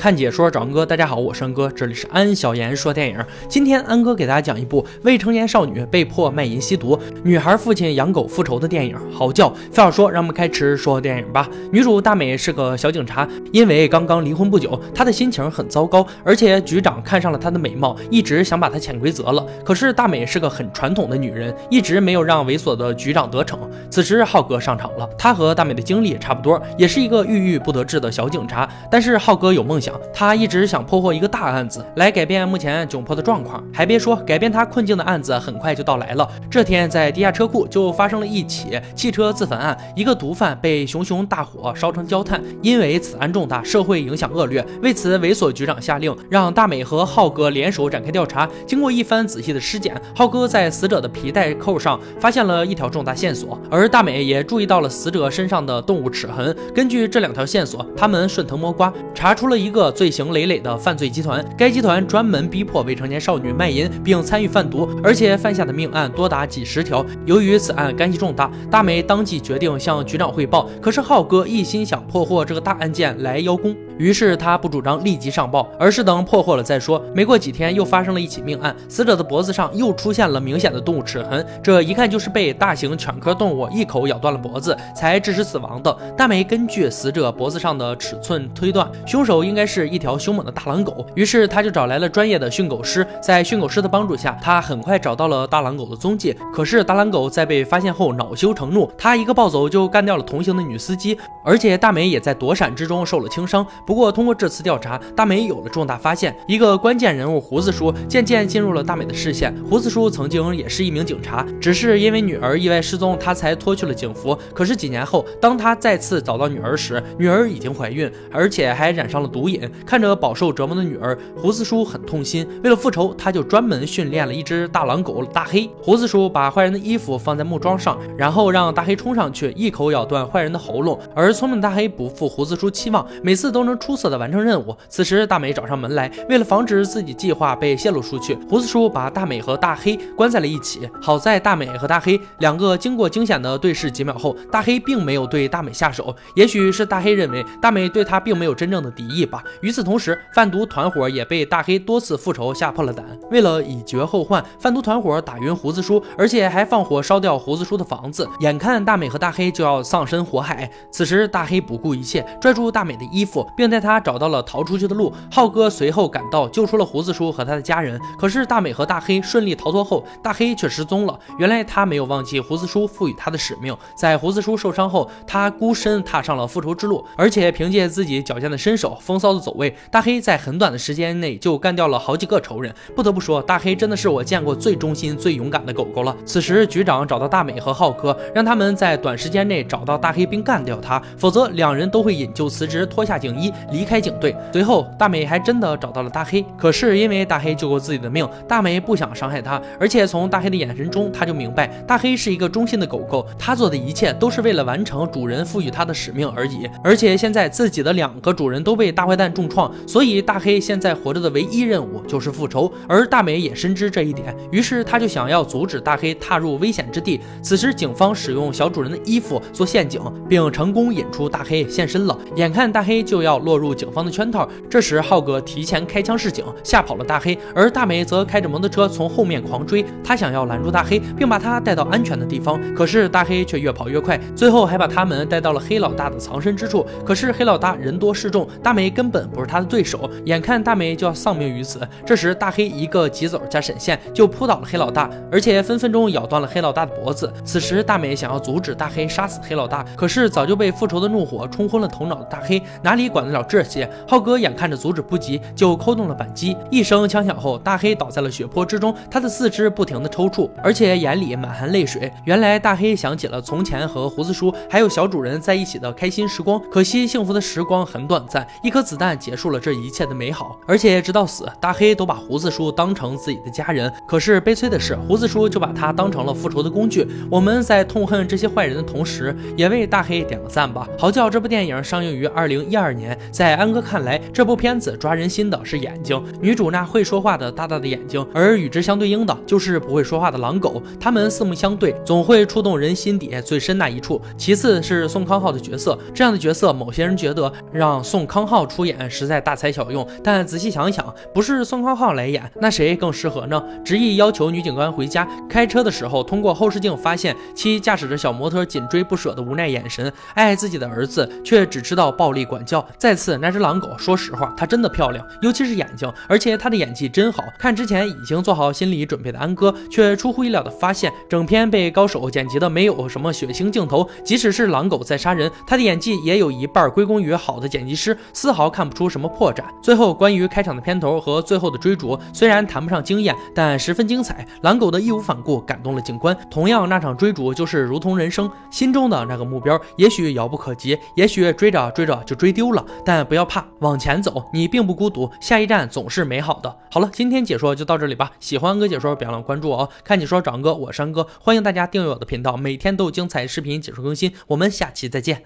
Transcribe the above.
看解说找安哥，大家好，我是安哥，这里是安小言说电影。今天安哥给大家讲一部未成年少女被迫卖淫吸毒，女孩父亲养狗复仇的电影《嚎叫》。废话说，让我们开始说电影吧。女主大美是个小警察，因为刚刚离婚不久，她的心情很糟糕，而且局长看上了她的美貌，一直想把她潜规则了。可是大美是个很传统的女人，一直没有让猥琐的局长得逞。此时浩哥上场了，他和大美的经历差不多，也是一个郁郁不得志的小警察，但是浩哥有梦想。他一直想破获一个大案子，来改变目前窘迫的状况。还别说，改变他困境的案子很快就到来了。这天，在地下车库就发生了一起汽车自焚案，一个毒贩被熊熊大火烧成焦炭。因为此案重大，社会影响恶劣，为此猥琐局长下令让大美和浩哥联手展开调查。经过一番仔细的尸检，浩哥在死者的皮带扣上发现了一条重大线索，而大美也注意到了死者身上的动物齿痕。根据这两条线索，他们顺藤摸瓜，查出了一个。个罪行累累的犯罪集团，该集团专门逼迫未成年少女卖淫，并参与贩毒，而且犯下的命案多达几十条。由于此案干系重大，大美当即决定向局长汇报。可是浩哥一心想破获这个大案件来邀功。于是他不主张立即上报，而是等破获了再说。没过几天，又发生了一起命案，死者的脖子上又出现了明显的动物齿痕，这一看就是被大型犬科动物一口咬断了脖子才致使死亡的。大美根据死者脖子上的尺寸推断，凶手应该是一条凶猛的大狼狗。于是他就找来了专业的训狗师，在训狗师的帮助下，他很快找到了大狼狗的踪迹。可是大狼狗在被发现后恼羞成怒，他一个暴走就干掉了同行的女司机，而且大美也在躲闪之中受了轻伤。不过，通过这次调查，大美有了重大发现。一个关键人物胡子叔渐渐进入了大美的视线。胡子叔曾经也是一名警察，只是因为女儿意外失踪，他才脱去了警服。可是几年后，当他再次找到女儿时，女儿已经怀孕，而且还染上了毒瘾。看着饱受折磨的女儿，胡子叔很痛心。为了复仇，他就专门训练了一只大狼狗大黑。胡子叔把坏人的衣服放在木桩上，然后让大黑冲上去，一口咬断坏人的喉咙。而聪明的大黑不负胡子叔期望，每次都能出色的。完成任务。此时，大美找上门来，为了防止自己计划被泄露出去，胡子叔把大美和大黑关在了一起。好在大美和大黑两个经过惊险的对视几秒后，大黑并没有对大美下手。也许是大黑认为大美对他并没有真正的敌意吧。与此同时，贩毒团伙也被大黑多次复仇吓破了胆。为了以绝后患，贩毒团伙打晕胡子叔，而且还放火烧掉胡子叔的房子。眼看大美和大黑就要丧身火海，此时大黑不顾一切，拽住大美的衣服，并带她找。找到了逃出去的路，浩哥随后赶到，救出了胡子叔和他的家人。可是大美和大黑顺利逃脱后，大黑却失踪了。原来他没有忘记胡子叔赋予他的使命，在胡子叔受伤后，他孤身踏上了复仇之路，而且凭借自己矫健的身手、风骚的走位，大黑在很短的时间内就干掉了好几个仇人。不得不说，大黑真的是我见过最忠心、最勇敢的狗狗了。此时，局长找到大美和浩哥，让他们在短时间内找到大黑并干掉他，否则两人都会引咎辞职，脱下警衣离开。警队随后，大美还真的找到了大黑。可是因为大黑救过自己的命，大美不想伤害他。而且从大黑的眼神中，他就明白大黑是一个忠心的狗狗。他做的一切都是为了完成主人赋予他的使命而已。而且现在自己的两个主人都被大坏蛋重创，所以大黑现在活着的唯一任务就是复仇。而大美也深知这一点，于是他就想要阻止大黑踏入危险之地。此时，警方使用小主人的衣服做陷阱，并成功引出大黑现身了。眼看大黑就要落入警。方的圈套。这时，浩哥提前开枪示警，吓跑了大黑，而大美则开着摩托车从后面狂追。他想要拦住大黑，并把他带到安全的地方。可是大黑却越跑越快，最后还把他们带到了黑老大的藏身之处。可是黑老大人多势众，大美根本不是他的对手。眼看大美就要丧命于此，这时大黑一个急走加闪现，就扑倒了黑老大，而且分分钟咬断了黑老大的脖子。此时大美想要阻止大黑杀死黑老大，可是早就被复仇的怒火冲昏了头脑的大黑哪里管得了这些？浩哥眼看着阻止不及，就扣动了扳机。一声枪响后，大黑倒在了血泊之中，他的四肢不停的抽搐，而且眼里满含泪水。原来大黑想起了从前和胡子叔还有小主人在一起的开心时光，可惜幸福的时光很短暂，一颗子弹结束了这一切的美好。而且直到死，大黑都把胡子叔当成自己的家人。可是悲催的是，胡子叔就把他当成了复仇的工具。我们在痛恨这些坏人的同时，也为大黑点个赞吧。嚎叫这部电影上映于二零一二年。在安哥看来，这部片子抓人心的是眼睛，女主那会说话的大大的眼睛，而与之相对应的就是不会说话的狼狗。他们四目相对，总会触动人心底最深那一处。其次是宋康昊的角色，这样的角色，某些人觉得让宋康昊出演实在大材小用，但仔细想想，不是宋康昊来演，那谁更适合呢？执意要求女警官回家，开车的时候通过后视镜发现其驾驶着小摩托紧追不舍的无奈眼神，爱自己的儿子却只知道暴力管教。在再次，那只狼狗，说实话，它真的漂亮，尤其是眼睛，而且它的演技真好看。之前已经做好心理准备的安哥，却出乎意料的发现，整片被高手剪辑的没有什么血腥镜头，即使是狼狗在杀人，他的演技也有一半归功于好的剪辑师，丝毫看不出什么破绽。最后，关于开场的片头和最后的追逐，虽然谈不上惊艳，但十分精彩。狼狗的义无反顾感动了警官，同样那场追逐就是如同人生，心中的那个目标也许遥不可及，也许追着追着就追丢了，但不要怕，往前走，你并不孤独，下一站总是美好的。好了，今天解说就到这里吧，喜欢哥解说别忘了关注我哦。看解说找哥，我是山哥，欢迎大家订阅我的频道，每天都有精彩视频解说更新，我们下期再见。